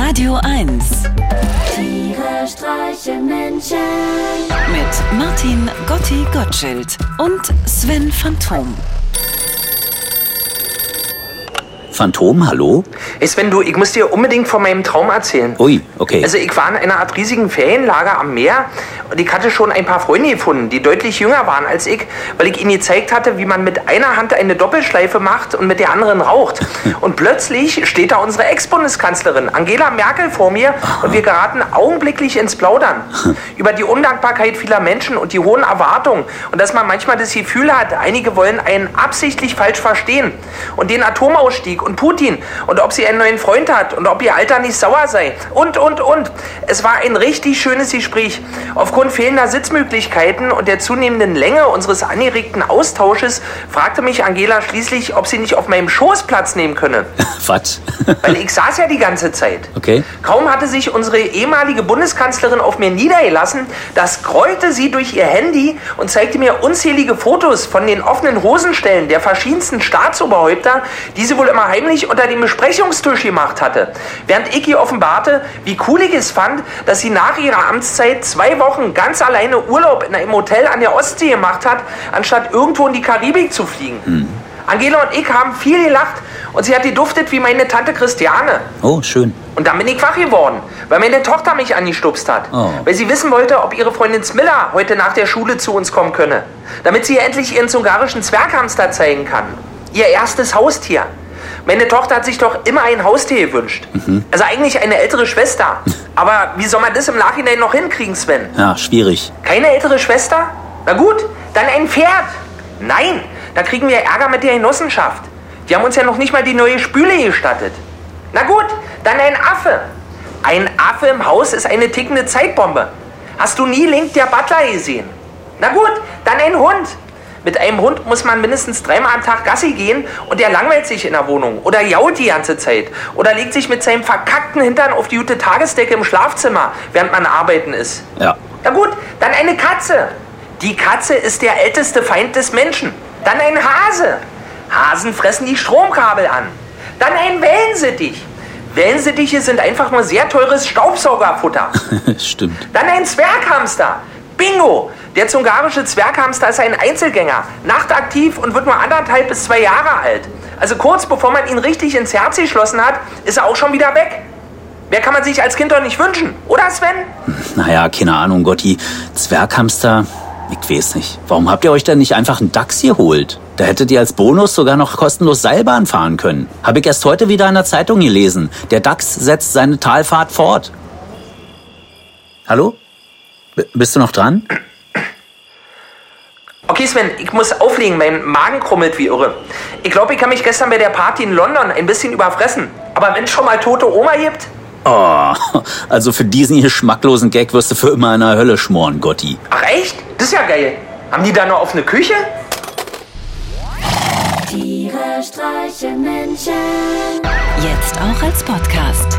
Radio 1 Tiere streichen Menschen. mit Martin Gotti Gottschild und Sven Phantom. Phantom, hallo? Hey Sven, du, ich muss dir unbedingt von meinem Traum erzählen. Ui, okay. Also ich war in einer Art riesigen Ferienlager am Meer und ich hatte schon ein paar Freunde gefunden, die deutlich jünger waren als ich, weil ich ihnen gezeigt hatte, wie man mit einer Hand eine Doppelschleife macht und mit der anderen raucht. Und plötzlich steht da unsere Ex-Bundeskanzlerin Angela Merkel vor mir und wir geraten augenblicklich ins Plaudern über die Undankbarkeit vieler Menschen und die hohen Erwartungen und dass man manchmal das Gefühl hat, einige wollen einen absichtlich falsch verstehen und den Atomausstieg und Putin und ob sie einen neuen Freund hat und ob ihr Alter nicht sauer sei und, und, und. Es war ein richtig schönes Gespräch. Aufgrund fehlender Sitzmöglichkeiten und der zunehmenden Länge unseres angeregten Austausches fragte mich Angela schließlich, ob sie nicht auf meinem Schoß Platz nehmen könne. Was? Weil ich saß ja die ganze Zeit. Okay. Kaum hatte sich unsere ehemalige Bundeskanzlerin auf mir niedergelassen, da scrollte sie durch ihr Handy und zeigte mir unzählige Fotos von den offenen Hosenstellen der verschiedensten Staatsoberhäupter, die sie wohl immer heimlich unter dem Besprechungstisch gemacht hatte. Während ihr offenbarte, wie cool ich es fand, dass sie nach ihrer Amtszeit zwei Wochen ganz alleine Urlaub in einem Hotel an der Ostsee gemacht hat, anstatt irgendwo in die Karibik zu fliegen. Angela und ich haben viel gelacht und sie hat geduftet wie meine Tante Christiane. Oh, schön. Und dann bin ich wach geworden, weil meine Tochter mich angestupst hat. Oh. Weil sie wissen wollte, ob ihre Freundin Smilla heute nach der Schule zu uns kommen könne. Damit sie ihr endlich ihren zungarischen Zwerghamster zeigen kann. Ihr erstes Haustier. Meine Tochter hat sich doch immer ein Haustier gewünscht. Also eigentlich eine ältere Schwester. Aber wie soll man das im Nachhinein noch hinkriegen, Sven? Ja, schwierig. Keine ältere Schwester? Na gut, dann ein Pferd. Nein, da kriegen wir Ärger mit der Genossenschaft. Die haben uns ja noch nicht mal die neue Spüle gestattet. Na gut, dann ein Affe. Ein Affe im Haus ist eine tickende Zeitbombe. Hast du nie Link der Butler gesehen? Na gut, dann ein Hund. Mit einem Hund muss man mindestens dreimal am Tag Gassi gehen und der langweilt sich in der Wohnung oder jault die ganze Zeit oder legt sich mit seinem verkackten Hintern auf die gute Tagesdecke im Schlafzimmer, während man arbeiten ist. Ja. Na gut, dann eine Katze. Die Katze ist der älteste Feind des Menschen. Dann ein Hase. Hasen fressen die Stromkabel an. Dann ein Wellensittich. Wellensittiche sind einfach nur sehr teures Staubsaugerfutter. Stimmt. Dann ein Zwerghamster. Bingo! Der zungarische Zwerghamster ist ein Einzelgänger, nachtaktiv und wird nur anderthalb bis zwei Jahre alt. Also kurz bevor man ihn richtig ins Herz geschlossen hat, ist er auch schon wieder weg. Mehr kann man sich als Kind doch nicht wünschen, oder Sven? Naja, keine Ahnung, Gotti. Zwerghamster, ich weiß nicht. Warum habt ihr euch denn nicht einfach einen Dachs geholt? Da hättet ihr als Bonus sogar noch kostenlos Seilbahn fahren können. Habe ich erst heute wieder in der Zeitung gelesen. Der Dachs setzt seine Talfahrt fort. Hallo? B bist du noch dran? Okay, Sven, ich muss auflegen, mein Magen krummelt wie irre. Ich glaube, ich habe mich gestern bei der Party in London ein bisschen überfressen. Aber wenn es schon mal tote Oma gibt, Oh, also für diesen geschmacklosen Gag wirst du für immer in der Hölle schmoren, Gotti. ach echt? Das ist ja geil. Haben die da noch offene Küche? Tiere streichen Menschen. Jetzt auch als Podcast.